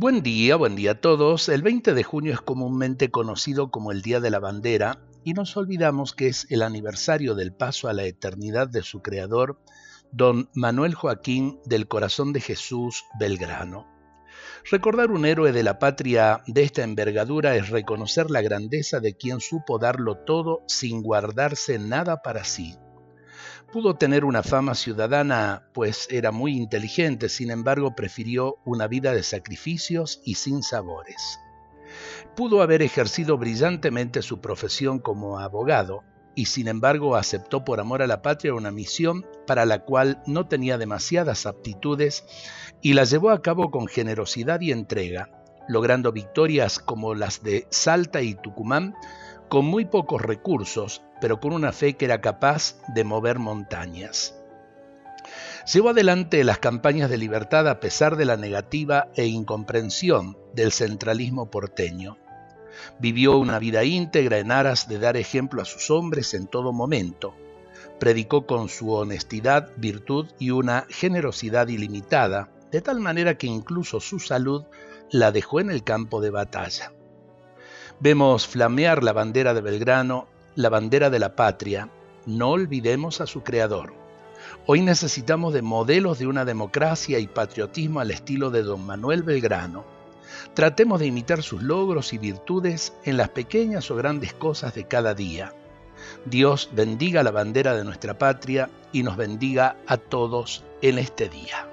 Buen día, buen día a todos. El 20 de junio es comúnmente conocido como el Día de la Bandera y nos olvidamos que es el aniversario del paso a la eternidad de su creador, don Manuel Joaquín del Corazón de Jesús Belgrano. Recordar un héroe de la patria de esta envergadura es reconocer la grandeza de quien supo darlo todo sin guardarse nada para sí. Pudo tener una fama ciudadana, pues era muy inteligente, sin embargo prefirió una vida de sacrificios y sin sabores. Pudo haber ejercido brillantemente su profesión como abogado, y sin embargo aceptó por amor a la patria una misión para la cual no tenía demasiadas aptitudes y la llevó a cabo con generosidad y entrega, logrando victorias como las de Salta y Tucumán con muy pocos recursos, pero con una fe que era capaz de mover montañas. Llevó adelante las campañas de libertad a pesar de la negativa e incomprensión del centralismo porteño. Vivió una vida íntegra en aras de dar ejemplo a sus hombres en todo momento. Predicó con su honestidad, virtud y una generosidad ilimitada, de tal manera que incluso su salud la dejó en el campo de batalla. Vemos flamear la bandera de Belgrano, la bandera de la patria. No olvidemos a su creador. Hoy necesitamos de modelos de una democracia y patriotismo al estilo de don Manuel Belgrano. Tratemos de imitar sus logros y virtudes en las pequeñas o grandes cosas de cada día. Dios bendiga la bandera de nuestra patria y nos bendiga a todos en este día.